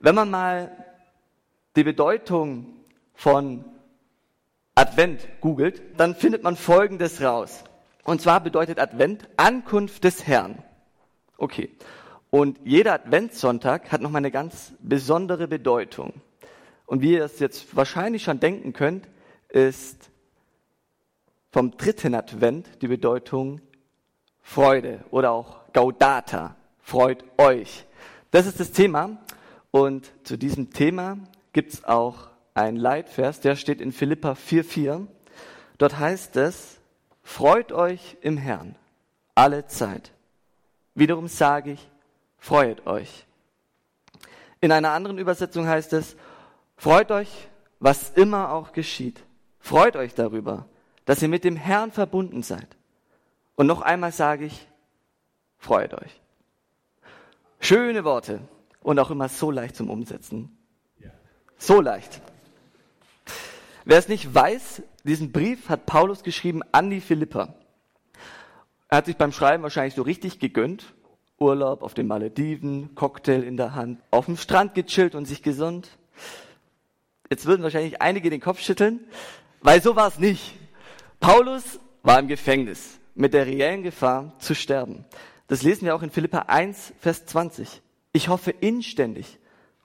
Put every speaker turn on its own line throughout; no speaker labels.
Wenn man mal die Bedeutung von Advent googelt, dann findet man Folgendes raus. Und zwar bedeutet Advent Ankunft des Herrn. Okay. Und jeder Adventssonntag hat nochmal eine ganz besondere Bedeutung. Und wie ihr es jetzt wahrscheinlich schon denken könnt, ist vom dritten Advent die Bedeutung Freude oder auch Gaudata. Freut euch. Das ist das Thema. Und zu diesem Thema gibt es auch einen Leitvers, der steht in Philippa 4,4. Dort heißt es, freut euch im Herrn alle Zeit. Wiederum sage ich, freut euch. In einer anderen Übersetzung heißt es, freut euch, was immer auch geschieht. Freut euch darüber, dass ihr mit dem Herrn verbunden seid. Und noch einmal sage ich, freut euch. Schöne Worte und auch immer so leicht zum Umsetzen. So leicht. Wer es nicht weiß, diesen Brief hat Paulus geschrieben an die Philipper. Er hat sich beim Schreiben wahrscheinlich so richtig gegönnt. Urlaub auf den Malediven, Cocktail in der Hand, auf dem Strand gechillt und sich gesund. Jetzt würden wahrscheinlich einige den Kopf schütteln, weil so war es nicht. Paulus war im Gefängnis mit der reellen Gefahr zu sterben. Das lesen wir auch in Philippa 1, Vers 20. Ich hoffe inständig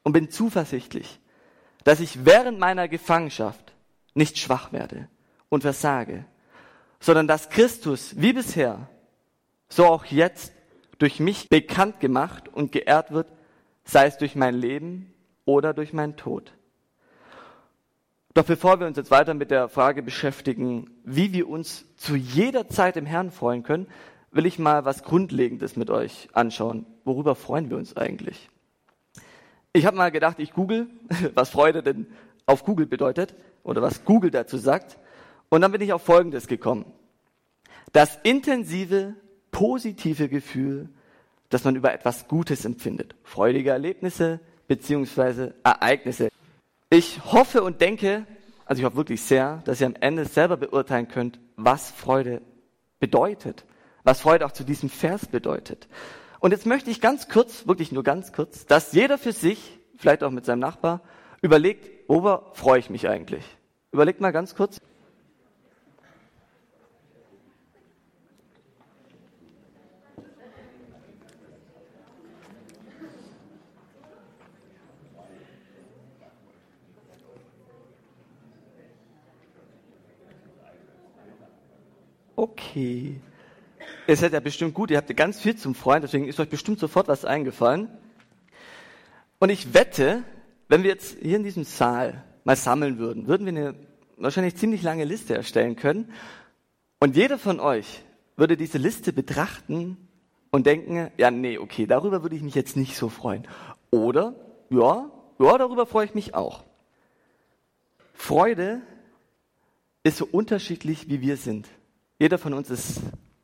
und bin zuversichtlich, dass ich während meiner Gefangenschaft nicht schwach werde und versage, sondern dass Christus wie bisher, so auch jetzt durch mich bekannt gemacht und geehrt wird, sei es durch mein Leben oder durch meinen Tod. Doch bevor wir uns jetzt weiter mit der Frage beschäftigen, wie wir uns zu jeder Zeit im Herrn freuen können, will ich mal was Grundlegendes mit euch anschauen. Worüber freuen wir uns eigentlich? Ich habe mal gedacht, ich google, was Freude denn auf Google bedeutet oder was Google dazu sagt. Und dann bin ich auf Folgendes gekommen. Das intensive, positive Gefühl, dass man über etwas Gutes empfindet. Freudige Erlebnisse beziehungsweise Ereignisse. Ich hoffe und denke, also ich hoffe wirklich sehr, dass ihr am Ende selber beurteilen könnt, was Freude bedeutet was Freude auch zu diesem Vers bedeutet. Und jetzt möchte ich ganz kurz, wirklich nur ganz kurz, dass jeder für sich, vielleicht auch mit seinem Nachbar, überlegt, worüber freue ich mich eigentlich? Überlegt mal ganz kurz. Okay. Ihr seid ja bestimmt gut, ihr habt ja ganz viel zum Freuen, deswegen ist euch bestimmt sofort was eingefallen. Und ich wette, wenn wir jetzt hier in diesem Saal mal sammeln würden, würden wir eine wahrscheinlich ziemlich lange Liste erstellen können. Und jeder von euch würde diese Liste betrachten und denken, ja, nee, okay, darüber würde ich mich jetzt nicht so freuen. Oder, ja, ja, darüber freue ich mich auch. Freude ist so unterschiedlich, wie wir sind. Jeder von uns ist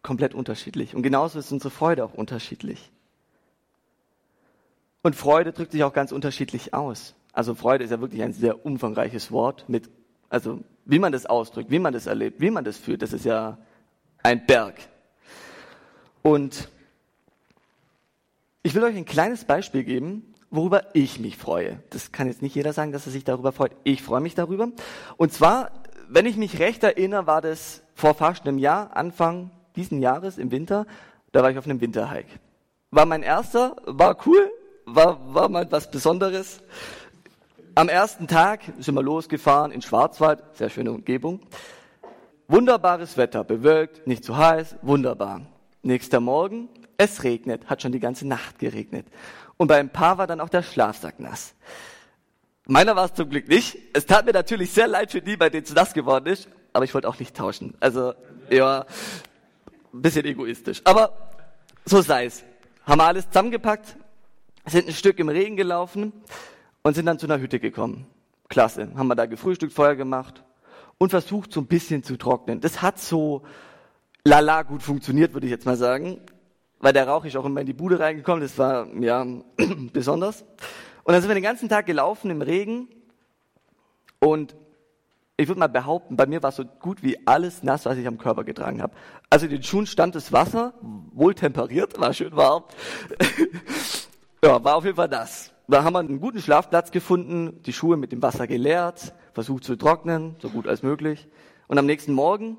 komplett unterschiedlich. Und genauso ist unsere Freude auch unterschiedlich. Und Freude drückt sich auch ganz unterschiedlich aus. Also Freude ist ja wirklich ein sehr umfangreiches Wort mit, also wie man das ausdrückt, wie man das erlebt, wie man das fühlt, das ist ja ein Berg. Und ich will euch ein kleines Beispiel geben, worüber ich mich freue. Das kann jetzt nicht jeder sagen, dass er sich darüber freut. Ich freue mich darüber. Und zwar, wenn ich mich recht erinnere, war das vor fast einem Jahr, Anfang diesen Jahres im Winter, da war ich auf einem Winterhike. War mein erster, war cool, war, war mal was Besonderes. Am ersten Tag sind wir losgefahren in Schwarzwald, sehr schöne Umgebung. Wunderbares Wetter, bewölkt, nicht zu heiß, wunderbar. Nächster Morgen, es regnet, hat schon die ganze Nacht geregnet. Und bei ein paar war dann auch der Schlafsack nass. Meiner war es zum Glück nicht. Es tat mir natürlich sehr leid für die, bei denen es nass geworden ist, aber ich wollte auch nicht tauschen. Also, ja, ein bisschen egoistisch. Aber so sei es. Haben wir alles zusammengepackt, sind ein Stück im Regen gelaufen und sind dann zu einer Hütte gekommen. Klasse. Haben wir da gefrühstückt, Feuer gemacht und versucht so ein bisschen zu trocknen. Das hat so lala gut funktioniert, würde ich jetzt mal sagen. Weil der Rauch ist auch immer in die Bude reingekommen. Das war, ja, besonders. Und dann sind wir den ganzen Tag gelaufen im Regen und ich würde mal behaupten, bei mir war so gut wie alles nass, was ich am Körper getragen habe. Also in den Schuhen stand das Wasser, wohl temperiert, war schön warm. ja, war auf jeden Fall nass. Da haben wir einen guten Schlafplatz gefunden, die Schuhe mit dem Wasser geleert, versucht zu trocknen, so gut als möglich. Und am nächsten Morgen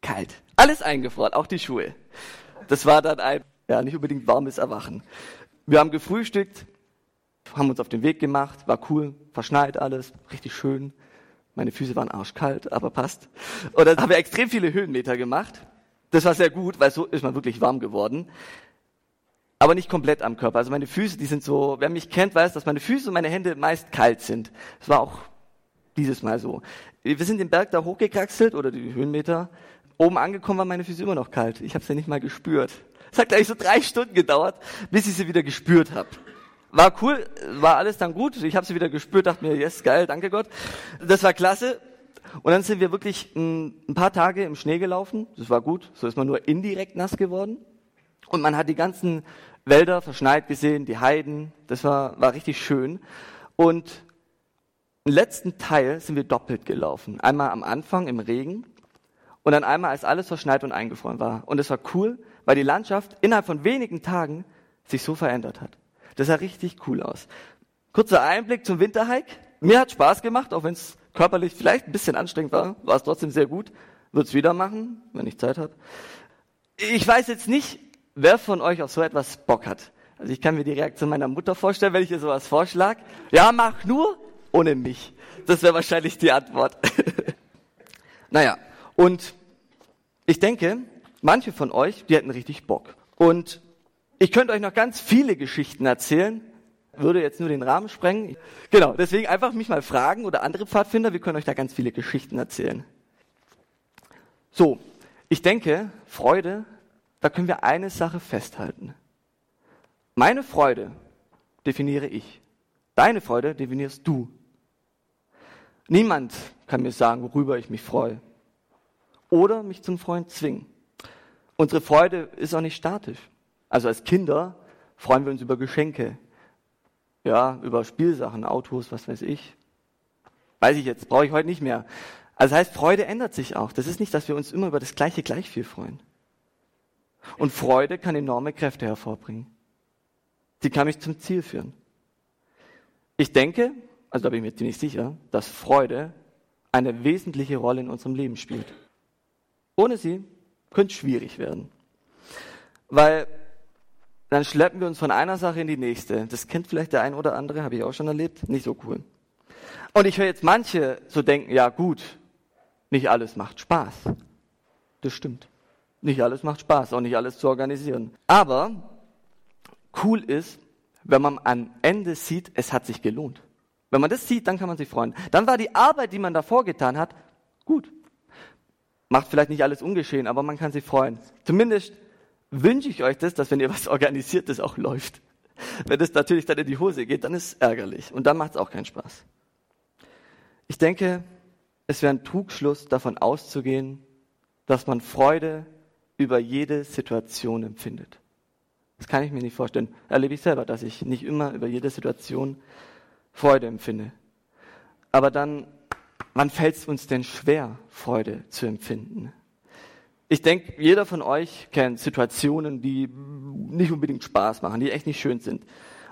kalt. Alles eingefroren, auch die Schuhe. Das war dann ein, ja, nicht unbedingt warmes Erwachen. Wir haben gefrühstückt, haben uns auf den Weg gemacht, war cool, verschneit alles, richtig schön. Meine Füße waren arschkalt, aber passt. Und dann haben wir extrem viele Höhenmeter gemacht. Das war sehr gut, weil so ist man wirklich warm geworden aber nicht komplett am Körper. Also meine Füße, die sind so, wer mich kennt, weiß, dass meine Füße und meine Hände meist kalt sind. Das war auch dieses Mal so. Wir sind den Berg da hochgekraxelt oder die Höhenmeter. Oben angekommen waren meine Füße immer noch kalt. Ich habe sie ja nicht mal gespürt. Es hat gleich so drei Stunden gedauert, bis ich sie wieder gespürt habe. War cool, war alles dann gut. Ich habe sie wieder gespürt, dachte mir, yes, geil, danke Gott. Das war klasse. Und dann sind wir wirklich ein paar Tage im Schnee gelaufen. Das war gut. So ist man nur indirekt nass geworden. Und man hat die ganzen Wälder verschneit gesehen, die Heiden. Das war, war richtig schön. Und im letzten Teil sind wir doppelt gelaufen. Einmal am Anfang im Regen und dann einmal, als alles verschneit und eingefroren war. Und es war cool, weil die Landschaft innerhalb von wenigen Tagen sich so verändert hat. Das sah richtig cool aus. Kurzer Einblick zum Winterhike. Mir hat Spaß gemacht, auch wenn es körperlich vielleicht ein bisschen anstrengend war, war es trotzdem sehr gut. Würde es wieder machen, wenn ich Zeit habe. Ich weiß jetzt nicht, wer von euch auf so etwas Bock hat. Also ich kann mir die Reaktion meiner Mutter vorstellen, wenn ich ihr sowas vorschlag. Ja, mach nur ohne mich. Das wäre wahrscheinlich die Antwort. naja, und ich denke, manche von euch, die hätten richtig Bock. Und ich könnte euch noch ganz viele Geschichten erzählen, würde jetzt nur den Rahmen sprengen. Genau, deswegen einfach mich mal fragen oder andere Pfadfinder, wir können euch da ganz viele Geschichten erzählen. So, ich denke, Freude da können wir eine Sache festhalten. Meine Freude definiere ich. Deine Freude definierst du. Niemand kann mir sagen, worüber ich mich freue. Oder mich zum Freuen zwingen. Unsere Freude ist auch nicht statisch. Also als Kinder freuen wir uns über Geschenke. Ja, über Spielsachen, Autos, was weiß ich. Weiß ich jetzt, brauche ich heute nicht mehr. Also das heißt, Freude ändert sich auch. Das ist nicht, dass wir uns immer über das gleiche gleich viel freuen. Und Freude kann enorme Kräfte hervorbringen. Sie kann mich zum Ziel führen. Ich denke, also da bin ich mir ziemlich sicher, dass Freude eine wesentliche Rolle in unserem Leben spielt. Ohne sie könnte es schwierig werden. Weil dann schleppen wir uns von einer Sache in die nächste. Das kennt vielleicht der ein oder andere, habe ich auch schon erlebt. Nicht so cool. Und ich höre jetzt manche so denken, ja gut, nicht alles macht Spaß. Das stimmt. Nicht alles macht Spaß, auch nicht alles zu organisieren. Aber cool ist, wenn man am Ende sieht, es hat sich gelohnt. Wenn man das sieht, dann kann man sich freuen. Dann war die Arbeit, die man davor getan hat, gut. Macht vielleicht nicht alles ungeschehen, aber man kann sich freuen. Zumindest wünsche ich euch das, dass wenn ihr was organisiert, das auch läuft. Wenn das natürlich dann in die Hose geht, dann ist es ärgerlich und dann macht es auch keinen Spaß. Ich denke, es wäre ein Trugschluss, davon auszugehen, dass man Freude über jede Situation empfindet. Das kann ich mir nicht vorstellen. Erlebe ich selber, dass ich nicht immer über jede Situation Freude empfinde. Aber dann, wann fällt es uns denn schwer, Freude zu empfinden? Ich denke, jeder von euch kennt Situationen, die nicht unbedingt Spaß machen, die echt nicht schön sind.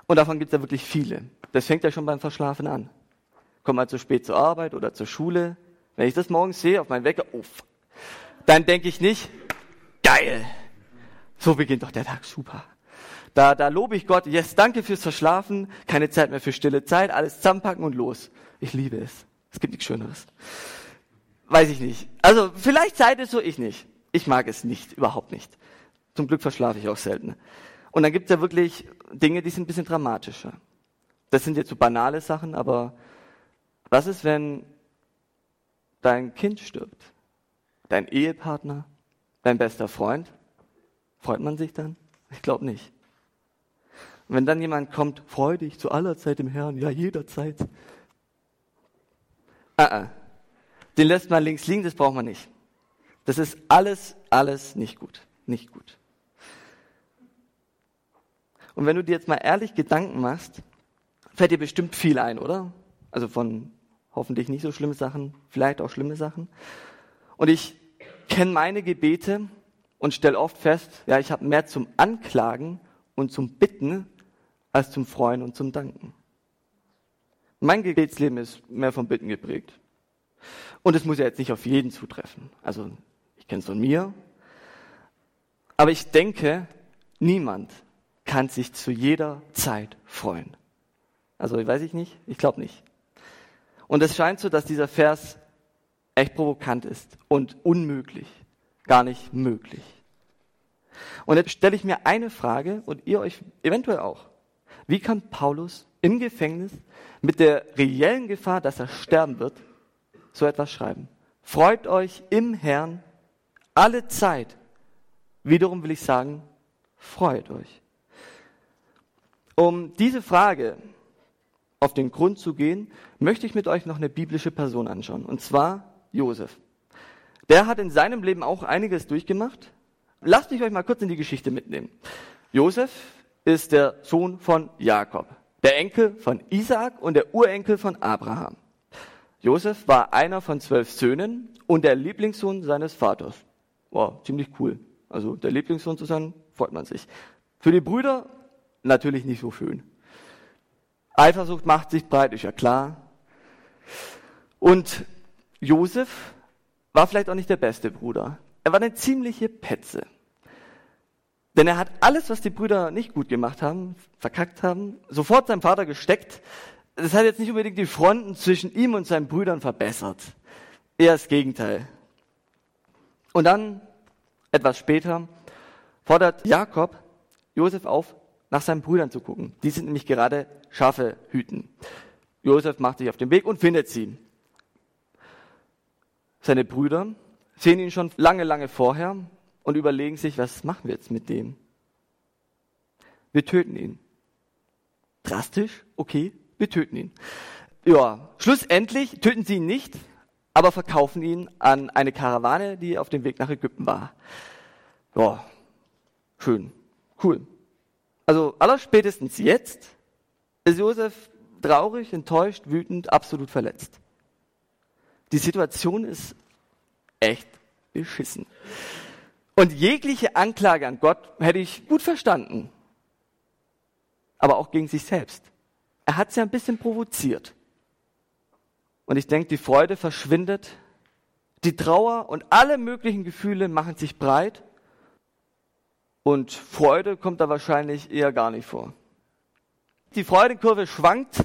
Und davon gibt es ja wirklich viele. Das fängt ja schon beim Verschlafen an. Komm mal zu spät zur Arbeit oder zur Schule. Wenn ich das morgens sehe auf meinen Wecker, oh, dann denke ich nicht, geil. So beginnt doch der Tag super. Da, da lobe ich Gott, yes, danke fürs Verschlafen, keine Zeit mehr für stille Zeit, alles zusammenpacken und los. Ich liebe es. Es gibt nichts Schöneres. Weiß ich nicht. Also vielleicht seid es so, ich nicht. Ich mag es nicht, überhaupt nicht. Zum Glück verschlafe ich auch selten. Und dann gibt es ja wirklich Dinge, die sind ein bisschen dramatischer. Das sind jetzt so banale Sachen, aber was ist, wenn dein Kind stirbt? Dein Ehepartner? Dein bester Freund? Freut man sich dann? Ich glaube nicht. Und wenn dann jemand kommt, freu dich zu aller Zeit im Herrn, ja jederzeit. Ah, ah. Den lässt man links liegen, das braucht man nicht. Das ist alles, alles nicht gut. Nicht gut. Und wenn du dir jetzt mal ehrlich Gedanken machst, fällt dir bestimmt viel ein, oder? Also von hoffentlich nicht so schlimme Sachen, vielleicht auch schlimme Sachen. Und ich kenne meine Gebete und stelle oft fest, ja, ich habe mehr zum Anklagen und zum Bitten als zum Freuen und zum Danken. Mein Gebetsleben ist mehr vom Bitten geprägt. Und es muss ja jetzt nicht auf jeden zutreffen. Also kenne es von mir. Aber ich denke, niemand kann sich zu jeder Zeit freuen. Also weiß ich nicht, ich glaube nicht. Und es scheint so, dass dieser Vers echt provokant ist und unmöglich, gar nicht möglich. Und jetzt stelle ich mir eine Frage und ihr euch eventuell auch. Wie kann Paulus im Gefängnis mit der reellen Gefahr, dass er sterben wird, so etwas schreiben? Freut euch im Herrn alle Zeit. Wiederum will ich sagen, freut euch. Um diese Frage auf den Grund zu gehen, möchte ich mit euch noch eine biblische Person anschauen, und zwar Josef. Der hat in seinem Leben auch einiges durchgemacht. Lasst mich euch mal kurz in die Geschichte mitnehmen. Josef ist der Sohn von Jakob, der Enkel von Isaak und der Urenkel von Abraham. Josef war einer von zwölf Söhnen und der Lieblingssohn seines Vaters. Wow, ziemlich cool. Also der Lieblingssohn zu sein, freut man sich. Für die Brüder natürlich nicht so schön. Eifersucht macht sich breit, ist ja klar. Und Josef war vielleicht auch nicht der beste Bruder. Er war eine ziemliche Petze. Denn er hat alles, was die Brüder nicht gut gemacht haben, verkackt haben, sofort seinem Vater gesteckt. Das hat jetzt nicht unbedingt die Fronten zwischen ihm und seinen Brüdern verbessert. Eher das Gegenteil. Und dann, etwas später, fordert Jakob Josef auf, nach seinen Brüdern zu gucken. Die sind nämlich gerade Schafe hüten. Josef macht sich auf den Weg und findet sie. Seine Brüder sehen ihn schon lange, lange vorher und überlegen sich, was machen wir jetzt mit dem? Wir töten ihn. Drastisch, okay, wir töten ihn. Ja, schlussendlich töten sie ihn nicht, aber verkaufen ihn an eine Karawane, die auf dem Weg nach Ägypten war. Ja, schön, cool. Also allerspätestens jetzt ist Josef traurig, enttäuscht, wütend, absolut verletzt. Die Situation ist echt beschissen. Und jegliche Anklage an Gott hätte ich gut verstanden. Aber auch gegen sich selbst. Er hat sie ein bisschen provoziert. Und ich denke, die Freude verschwindet, die Trauer und alle möglichen Gefühle machen sich breit. Und Freude kommt da wahrscheinlich eher gar nicht vor. Die Freudenkurve schwankt,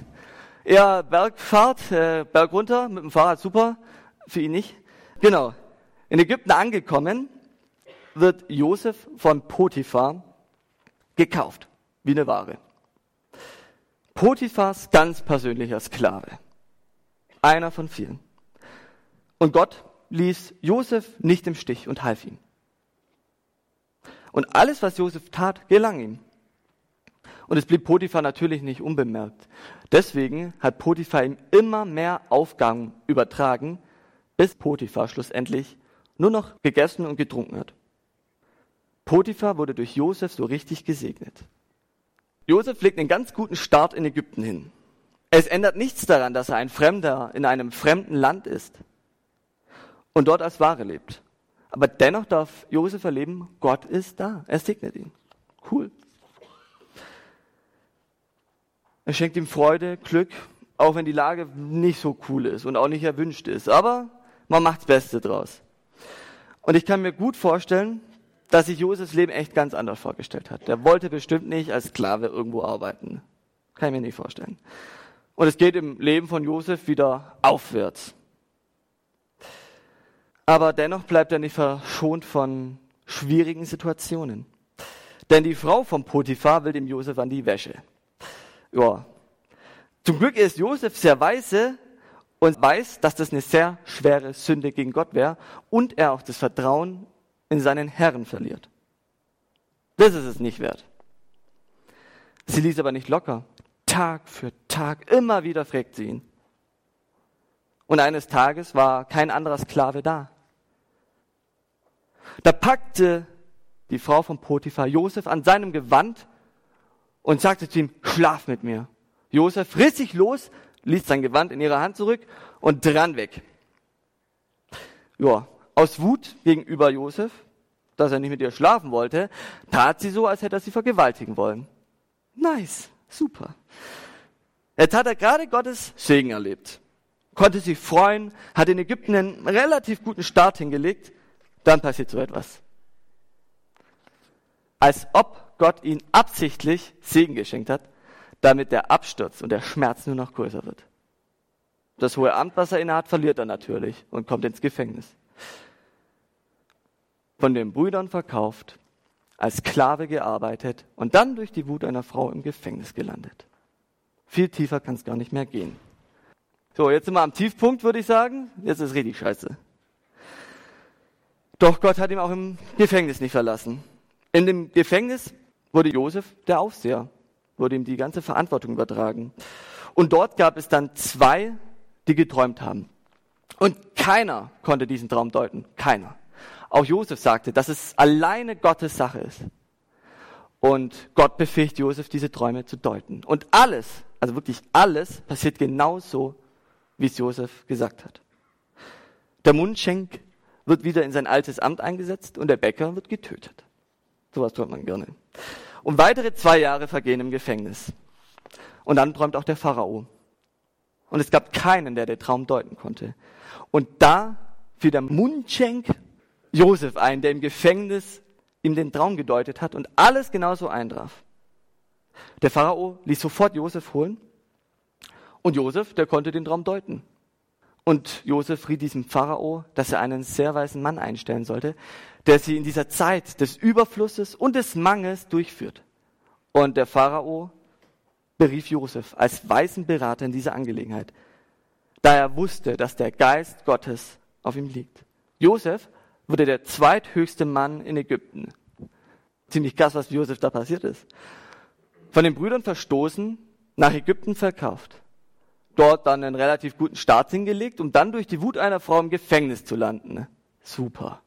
eher Bergfahrt, äh, Berg runter, mit dem Fahrrad super, für ihn nicht. Genau. In Ägypten angekommen, wird Josef von Potiphar gekauft, wie eine Ware. Potiphars ganz persönlicher Sklave. Einer von vielen. Und Gott ließ Josef nicht im Stich und half ihm. Und alles, was Josef tat, gelang ihm. Und es blieb Potiphar natürlich nicht unbemerkt. Deswegen hat Potiphar ihm immer mehr Aufgaben übertragen, bis Potiphar schlussendlich nur noch gegessen und getrunken hat. Potiphar wurde durch Josef so richtig gesegnet. Josef legt einen ganz guten Start in Ägypten hin. Es ändert nichts daran, dass er ein Fremder in einem fremden Land ist und dort als Ware lebt. Aber dennoch darf Josef erleben, Gott ist da. Er segnet ihn. Cool. Er schenkt ihm Freude, Glück, auch wenn die Lage nicht so cool ist und auch nicht erwünscht ist. Aber man macht das Beste draus. Und ich kann mir gut vorstellen, dass sich Josefs Leben echt ganz anders vorgestellt hat. Der wollte bestimmt nicht als Sklave irgendwo arbeiten. Kann ich mir nicht vorstellen. Und es geht im Leben von Josef wieder aufwärts. Aber dennoch bleibt er nicht verschont von schwierigen Situationen. Denn die Frau von Potiphar will dem Josef an die Wäsche. Ja. Zum Glück ist Josef sehr weise und weiß, dass das eine sehr schwere Sünde gegen Gott wäre und er auch das Vertrauen in seinen Herrn verliert. Das ist es nicht wert. Sie ließ aber nicht locker. Tag für Tag, immer wieder fragt sie ihn. Und eines Tages war kein anderer Sklave da. Da packte die Frau von Potiphar Josef an seinem Gewand und sagte zu ihm, schlaf mit mir. Josef riss sich los, ließ sein Gewand in ihre Hand zurück und dran weg. Ja, aus Wut gegenüber Josef, dass er nicht mit ihr schlafen wollte, tat sie so, als hätte er sie vergewaltigen wollen. Nice. super. Jetzt hat er gerade Gottes Segen erlebt, konnte sich freuen, hat in Ägypten einen relativ guten Start hingelegt, dann passiert so etwas. Als ob Gott ihn absichtlich Segen geschenkt hat, damit der Absturz und der Schmerz nur noch größer wird. Das hohe Amt, was er innehat, verliert er natürlich und kommt ins Gefängnis. Von den Brüdern verkauft, als Sklave gearbeitet und dann durch die Wut einer Frau im Gefängnis gelandet. Viel tiefer kann es gar nicht mehr gehen. So, jetzt sind wir am Tiefpunkt, würde ich sagen. Jetzt ist richtig scheiße. Doch Gott hat ihn auch im Gefängnis nicht verlassen. In dem Gefängnis wurde Josef der Aufseher, wurde ihm die ganze Verantwortung übertragen. Und dort gab es dann zwei, die geträumt haben. Und keiner konnte diesen Traum deuten. Keiner. Auch Josef sagte, dass es alleine Gottes Sache ist. Und Gott befähigt Josef, diese Träume zu deuten. Und alles, also wirklich alles, passiert genauso, wie es Josef gesagt hat. Der Mundschenk wird wieder in sein altes Amt eingesetzt und der Bäcker wird getötet. Sowas tut man gerne. Und weitere zwei Jahre vergehen im Gefängnis. Und dann träumt auch der Pharao. Und es gab keinen, der den Traum deuten konnte. Und da fiel der Mundschenk Josef ein, der im Gefängnis ihm den Traum gedeutet hat und alles genauso eintraf. Der Pharao ließ sofort Josef holen und Josef, der konnte den Traum deuten. Und Josef riet diesem Pharao, dass er einen sehr weisen Mann einstellen sollte, der sie in dieser Zeit des Überflusses und des Mangels durchführt. Und der Pharao berief Josef als weisen Berater in dieser Angelegenheit, da er wusste, dass der Geist Gottes auf ihm liegt. Josef wurde der zweithöchste Mann in Ägypten. Ziemlich krass, was Josef da passiert ist. Von den Brüdern verstoßen, nach Ägypten verkauft. Dort dann einen relativ guten Start hingelegt, um dann durch die Wut einer Frau im Gefängnis zu landen. Super.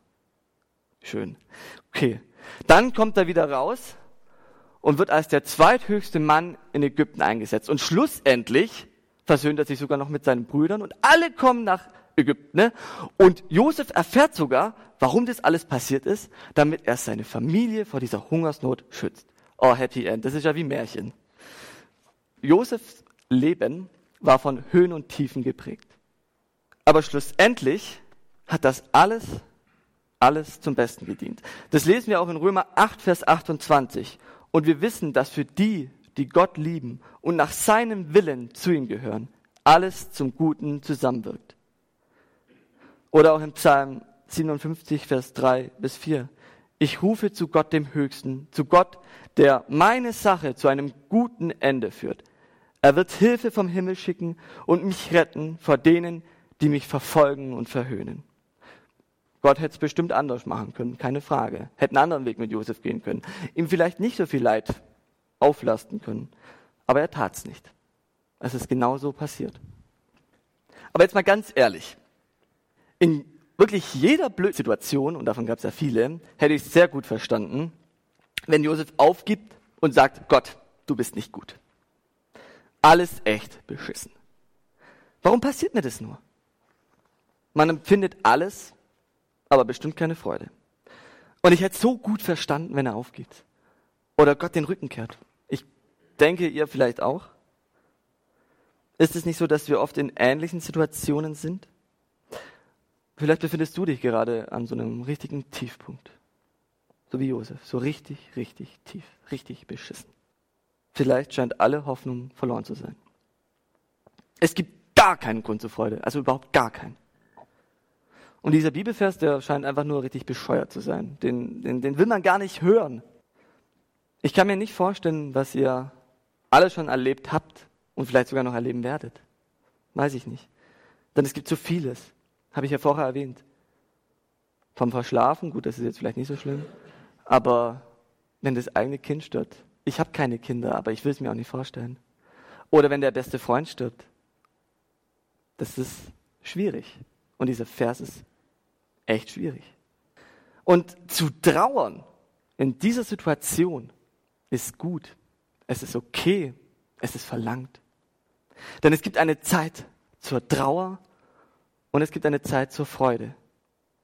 Schön. Okay. Dann kommt er wieder raus und wird als der zweithöchste Mann in Ägypten eingesetzt. Und schlussendlich versöhnt er sich sogar noch mit seinen Brüdern und alle kommen nach Ägypten. Ne? Und Josef erfährt sogar, warum das alles passiert ist, damit er seine Familie vor dieser Hungersnot schützt. Oh, Happy End, das ist ja wie Märchen. Josefs Leben war von Höhen und Tiefen geprägt. Aber schlussendlich hat das alles, alles zum Besten gedient. Das lesen wir auch in Römer 8, Vers 28. Und wir wissen, dass für die, die Gott lieben und nach seinem Willen zu ihm gehören, alles zum Guten zusammenwirkt. Oder auch im Psalm 57, Vers 3 bis 4. Ich rufe zu Gott dem Höchsten, zu Gott, der meine Sache zu einem guten Ende führt. Er wird Hilfe vom Himmel schicken und mich retten vor denen, die mich verfolgen und verhöhnen. Gott hätte es bestimmt anders machen können, keine Frage. Hätte einen anderen Weg mit Josef gehen können. Ihm vielleicht nicht so viel Leid auflasten können. Aber er tat es nicht. Es ist genauso passiert. Aber jetzt mal ganz ehrlich. In wirklich jeder Blödsituation, und davon gab es ja viele, hätte ich sehr gut verstanden, wenn Josef aufgibt und sagt, Gott, du bist nicht gut. Alles echt beschissen. Warum passiert mir das nur? Man empfindet alles, aber bestimmt keine Freude. Und ich hätte so gut verstanden, wenn er aufgibt. Oder Gott den Rücken kehrt. Ich denke, ihr vielleicht auch. Ist es nicht so, dass wir oft in ähnlichen Situationen sind? Vielleicht befindest du dich gerade an so einem richtigen Tiefpunkt. So wie Josef. So richtig, richtig tief. Richtig beschissen. Vielleicht scheint alle Hoffnung verloren zu sein. Es gibt gar keinen Grund zur Freude. Also überhaupt gar keinen. Und dieser Bibelvers, der scheint einfach nur richtig bescheuert zu sein. Den, den, den will man gar nicht hören. Ich kann mir nicht vorstellen, was ihr alle schon erlebt habt und vielleicht sogar noch erleben werdet. Weiß ich nicht. Denn es gibt so vieles. Habe ich ja vorher erwähnt. Vom Verschlafen, gut, das ist jetzt vielleicht nicht so schlimm, aber wenn das eigene Kind stirbt. Ich habe keine Kinder, aber ich will es mir auch nicht vorstellen. Oder wenn der beste Freund stirbt. Das ist schwierig. Und dieser Vers ist echt schwierig. Und zu trauern in dieser Situation ist gut. Es ist okay. Es ist verlangt. Denn es gibt eine Zeit zur Trauer und es gibt eine Zeit zur Freude.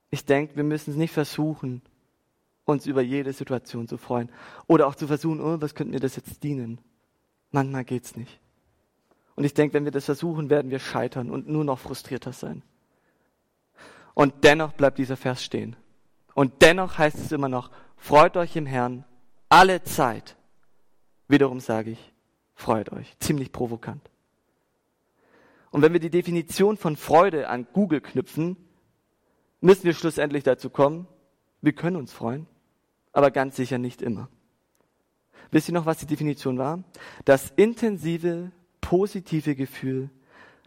Ich denke, wir müssen es nicht versuchen, uns über jede Situation zu freuen. Oder auch zu versuchen, oh, was könnte mir das jetzt dienen? Manchmal geht's nicht. Und ich denke, wenn wir das versuchen, werden wir scheitern und nur noch frustrierter sein. Und dennoch bleibt dieser Vers stehen. Und dennoch heißt es immer noch, freut euch im Herrn alle Zeit. Wiederum sage ich, freut euch. Ziemlich provokant. Und wenn wir die Definition von Freude an Google knüpfen, müssen wir schlussendlich dazu kommen, wir können uns freuen, aber ganz sicher nicht immer. Wisst ihr noch, was die Definition war? Das intensive, positive Gefühl,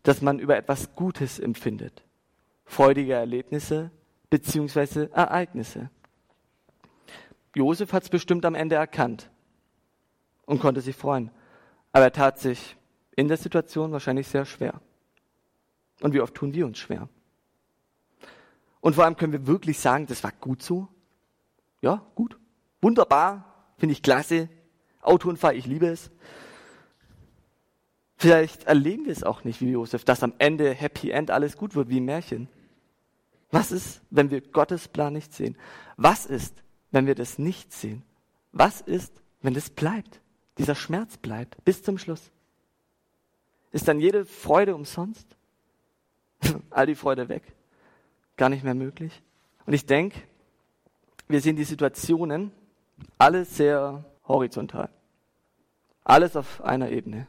das man über etwas Gutes empfindet. Freudige Erlebnisse beziehungsweise Ereignisse. Josef hat es bestimmt am Ende erkannt und konnte sich freuen. Aber er tat sich in der Situation wahrscheinlich sehr schwer. Und wie oft tun wir uns schwer? Und vor allem können wir wirklich sagen, das war gut so? Ja, gut. Wunderbar. Finde ich klasse. Autounfall, ich liebe es. Vielleicht erleben wir es auch nicht wie Josef, dass am Ende Happy End alles gut wird wie ein Märchen. Was ist, wenn wir Gottes Plan nicht sehen? Was ist, wenn wir das nicht sehen? Was ist, wenn das bleibt? Dieser Schmerz bleibt bis zum Schluss. Ist dann jede Freude umsonst? All die Freude weg? Gar nicht mehr möglich? Und ich denke, wir sehen die Situationen alle sehr horizontal. Alles auf einer Ebene.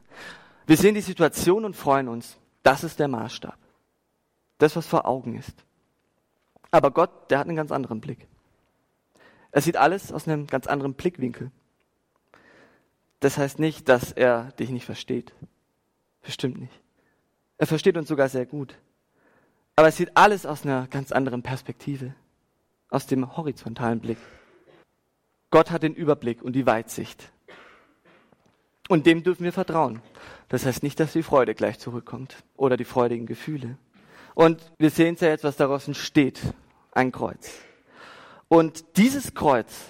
Wir sehen die Situation und freuen uns. Das ist der Maßstab. Das, was vor Augen ist. Aber Gott, der hat einen ganz anderen Blick. Er sieht alles aus einem ganz anderen Blickwinkel. Das heißt nicht, dass er dich nicht versteht. Bestimmt nicht. Er versteht uns sogar sehr gut. Aber er sieht alles aus einer ganz anderen Perspektive. Aus dem horizontalen Blick. Gott hat den Überblick und die Weitsicht. Und dem dürfen wir vertrauen. Das heißt nicht, dass die Freude gleich zurückkommt oder die freudigen Gefühle. Und wir sehen es ja jetzt, was daraus entsteht. Ein Kreuz. Und dieses Kreuz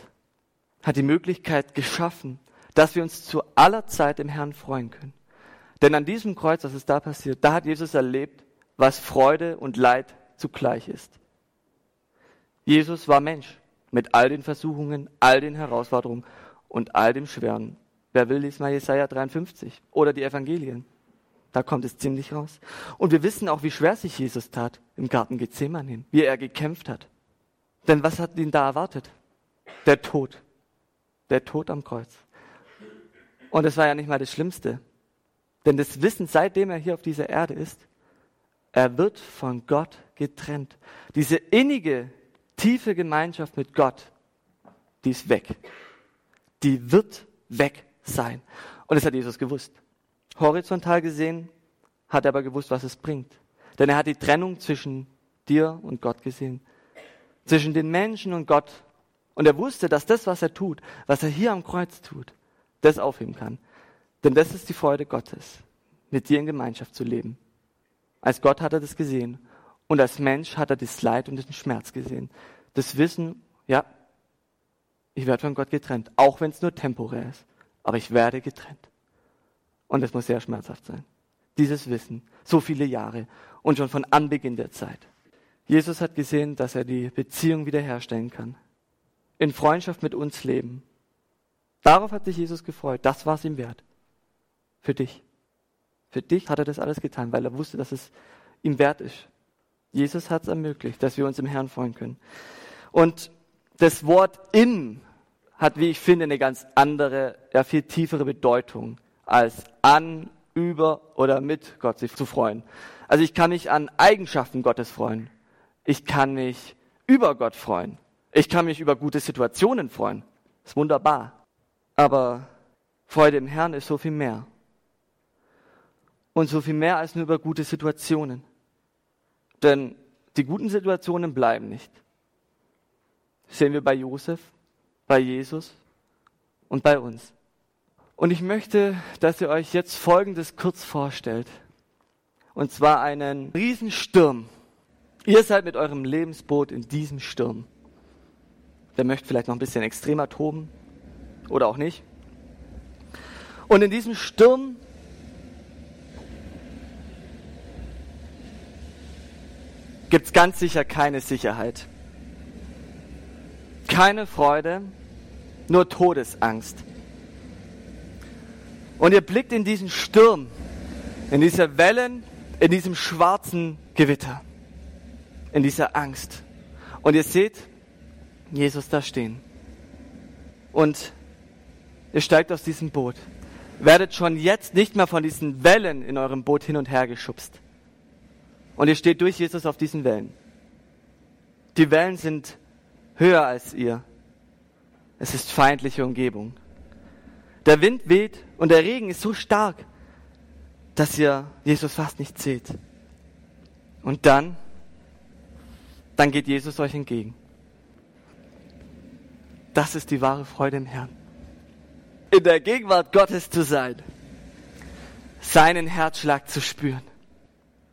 hat die Möglichkeit geschaffen, dass wir uns zu aller Zeit im Herrn freuen können. Denn an diesem Kreuz, was ist da passiert, da hat Jesus erlebt, was Freude und Leid zugleich ist. Jesus war Mensch mit all den Versuchungen, all den Herausforderungen und all dem Schweren. Wer will, liest mal Jesaja 53 oder die Evangelien. Da kommt es ziemlich raus. Und wir wissen auch, wie schwer sich Jesus tat im Garten Gethsemane, wie er gekämpft hat. Denn was hat ihn da erwartet? Der Tod. Der Tod am Kreuz. Und es war ja nicht mal das Schlimmste. Denn das Wissen, seitdem er hier auf dieser Erde ist, er wird von Gott getrennt. Diese innige, tiefe Gemeinschaft mit Gott, die ist weg. Die wird weg sein. Und das hat Jesus gewusst. Horizontal gesehen hat er aber gewusst, was es bringt. Denn er hat die Trennung zwischen dir und Gott gesehen. Zwischen den Menschen und Gott. Und er wusste, dass das, was er tut, was er hier am Kreuz tut, das aufheben kann. Denn das ist die Freude Gottes, mit dir in Gemeinschaft zu leben. Als Gott hat er das gesehen. Und als Mensch hat er das Leid und den Schmerz gesehen. Das Wissen, ja, ich werde von Gott getrennt, auch wenn es nur temporär ist. Aber ich werde getrennt. Und es muss sehr schmerzhaft sein. Dieses Wissen, so viele Jahre und schon von Anbeginn der Zeit. Jesus hat gesehen, dass er die Beziehung wiederherstellen kann. In Freundschaft mit uns leben. Darauf hat sich Jesus gefreut. Das war es ihm wert. Für dich. Für dich hat er das alles getan, weil er wusste, dass es ihm wert ist. Jesus hat es ermöglicht, dass wir uns im Herrn freuen können. Und das Wort im hat, wie ich finde, eine ganz andere, ja viel tiefere Bedeutung als an, über oder mit Gott sich zu freuen. Also ich kann mich an Eigenschaften Gottes freuen. Ich kann mich über Gott freuen. Ich kann mich über gute Situationen freuen. Ist wunderbar. Aber Freude im Herrn ist so viel mehr. Und so viel mehr als nur über gute Situationen. Denn die guten Situationen bleiben nicht. Das sehen wir bei Josef, bei Jesus und bei uns. Und ich möchte, dass ihr euch jetzt Folgendes kurz vorstellt. Und zwar einen Riesensturm. Ihr seid mit eurem Lebensboot in diesem Sturm. Der möchte vielleicht noch ein bisschen extremer toben oder auch nicht. Und in diesem Sturm gibt es ganz sicher keine Sicherheit. Keine Freude, nur Todesangst. Und ihr blickt in diesen Sturm, in diese Wellen, in diesem schwarzen Gewitter, in dieser Angst. Und ihr seht Jesus da stehen. Und ihr steigt aus diesem Boot. Werdet schon jetzt nicht mehr von diesen Wellen in eurem Boot hin und her geschubst. Und ihr steht durch Jesus auf diesen Wellen. Die Wellen sind höher als ihr. Es ist feindliche Umgebung. Der Wind weht und der Regen ist so stark, dass ihr Jesus fast nicht seht. Und dann, dann geht Jesus euch entgegen. Das ist die wahre Freude im Herrn. In der Gegenwart Gottes zu sein, seinen Herzschlag zu spüren.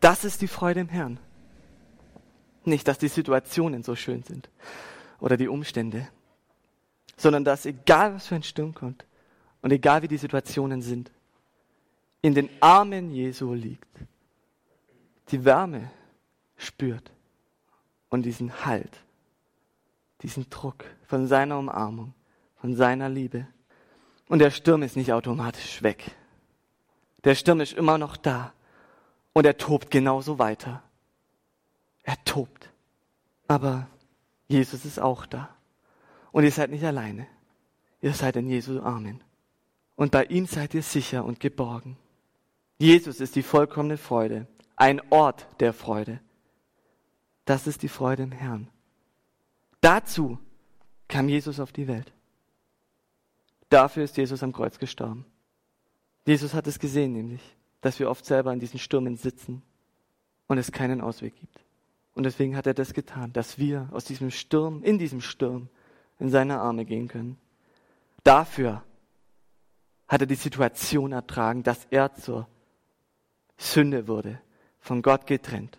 Das ist die Freude im Herrn. Nicht, dass die Situationen so schön sind oder die Umstände, sondern dass egal was für ein Sturm kommt und egal wie die Situationen sind, in den Armen Jesu liegt, die Wärme spürt und diesen Halt, diesen Druck von seiner Umarmung, von seiner Liebe. Und der Sturm ist nicht automatisch weg. Der Sturm ist immer noch da und er tobt genauso weiter. Er tobt. Aber Jesus ist auch da. Und ihr seid nicht alleine. Ihr seid in Jesu Armen. Und bei ihm seid ihr sicher und geborgen. Jesus ist die vollkommene Freude, ein Ort der Freude. Das ist die Freude im Herrn. Dazu kam Jesus auf die Welt. Dafür ist Jesus am Kreuz gestorben. Jesus hat es gesehen, nämlich, dass wir oft selber in diesen Stürmen sitzen und es keinen Ausweg gibt. Und deswegen hat er das getan, dass wir aus diesem Sturm, in diesem Sturm, in seine Arme gehen können. Dafür hat er die Situation ertragen, dass er zur Sünde wurde, von Gott getrennt.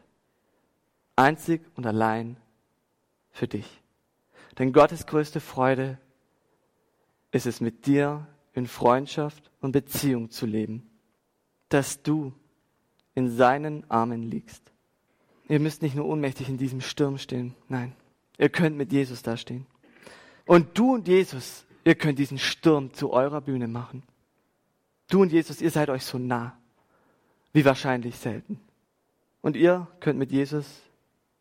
Einzig und allein für dich. Denn Gottes größte Freude ist es, mit dir in Freundschaft und Beziehung zu leben, dass du in seinen Armen liegst Ihr müsst nicht nur ohnmächtig in diesem Sturm stehen. Nein, ihr könnt mit Jesus da stehen. Und du und Jesus, ihr könnt diesen Sturm zu eurer Bühne machen. Du und Jesus, ihr seid euch so nah, wie wahrscheinlich selten. Und ihr könnt mit Jesus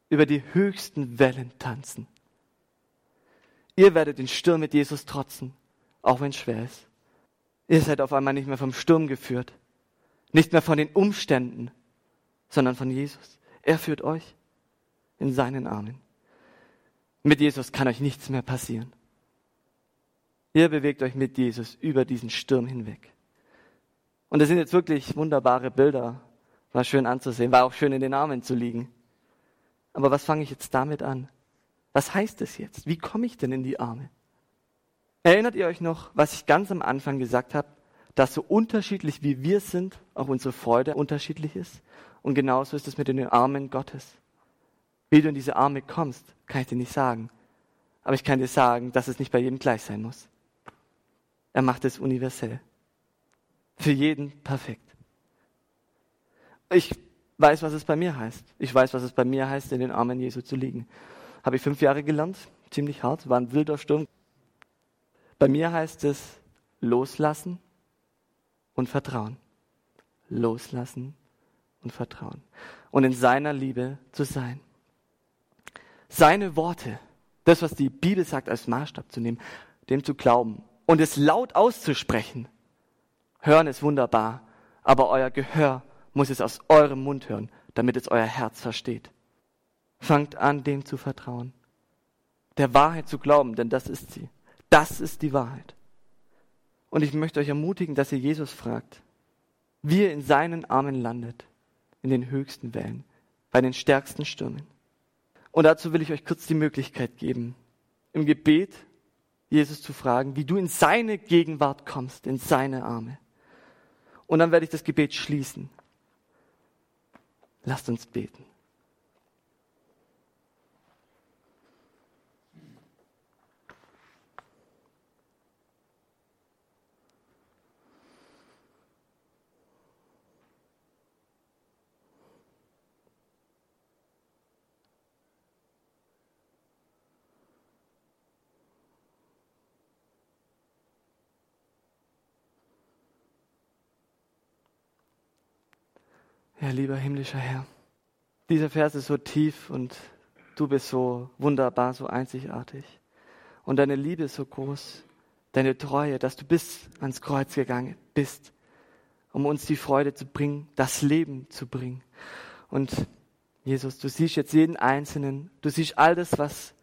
über die höchsten Wellen tanzen. Ihr werdet den Sturm mit Jesus trotzen, auch wenn es schwer ist. Ihr seid auf einmal nicht mehr vom Sturm geführt, nicht mehr von den Umständen, sondern von Jesus. Er führt euch in seinen Armen. Mit Jesus kann euch nichts mehr passieren. Ihr bewegt euch mit Jesus über diesen Sturm hinweg. Und das sind jetzt wirklich wunderbare Bilder. War schön anzusehen, war auch schön in den Armen zu liegen. Aber was fange ich jetzt damit an? Was heißt es jetzt? Wie komme ich denn in die Arme? Erinnert ihr euch noch, was ich ganz am Anfang gesagt habe, dass so unterschiedlich wie wir sind, auch unsere Freude unterschiedlich ist? Und genauso ist es mit den Armen Gottes. Wie du in diese Arme kommst, kann ich dir nicht sagen. Aber ich kann dir sagen, dass es nicht bei jedem gleich sein muss. Er macht es universell. Für jeden perfekt. Ich weiß, was es bei mir heißt. Ich weiß, was es bei mir heißt, in den Armen Jesu zu liegen. Habe ich fünf Jahre gelernt, ziemlich hart, war ein wilder Sturm. Bei mir heißt es loslassen und vertrauen. Loslassen und vertrauen und in seiner Liebe zu sein. Seine Worte, das, was die Bibel sagt, als Maßstab zu nehmen, dem zu glauben und es laut auszusprechen. Hören ist wunderbar, aber euer Gehör muss es aus eurem Mund hören, damit es euer Herz versteht. Fangt an, dem zu vertrauen, der Wahrheit zu glauben, denn das ist sie. Das ist die Wahrheit. Und ich möchte euch ermutigen, dass ihr Jesus fragt, wie ihr in seinen Armen landet in den höchsten Wellen, bei den stärksten Stürmen. Und dazu will ich euch kurz die Möglichkeit geben, im Gebet Jesus zu fragen, wie du in seine Gegenwart kommst, in seine Arme. Und dann werde ich das Gebet schließen. Lasst uns beten. Ja, lieber himmlischer Herr, dieser Vers ist so tief und du bist so wunderbar, so einzigartig. Und deine Liebe ist so groß, deine Treue, dass du bis ans Kreuz gegangen bist, um uns die Freude zu bringen, das Leben zu bringen. Und Jesus, du siehst jetzt jeden Einzelnen, du siehst all das, was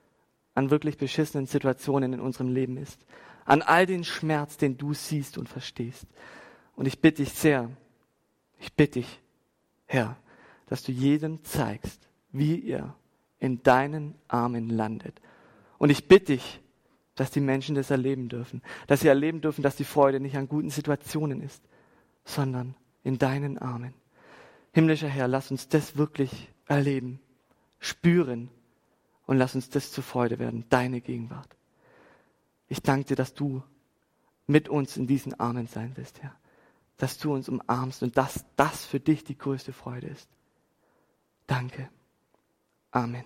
an wirklich beschissenen Situationen in unserem Leben ist, an all den Schmerz, den du siehst und verstehst. Und ich bitte dich sehr, ich bitte dich, Herr, dass du jedem zeigst, wie er in deinen Armen landet. Und ich bitte dich, dass die Menschen das erleben dürfen, dass sie erleben dürfen, dass die Freude nicht an guten Situationen ist, sondern in deinen Armen. Himmlischer Herr, lass uns das wirklich erleben, spüren und lass uns das zur Freude werden, deine Gegenwart. Ich danke dir, dass du mit uns in diesen Armen sein wirst, Herr dass du uns umarmst und dass das für dich die größte Freude ist. Danke. Amen.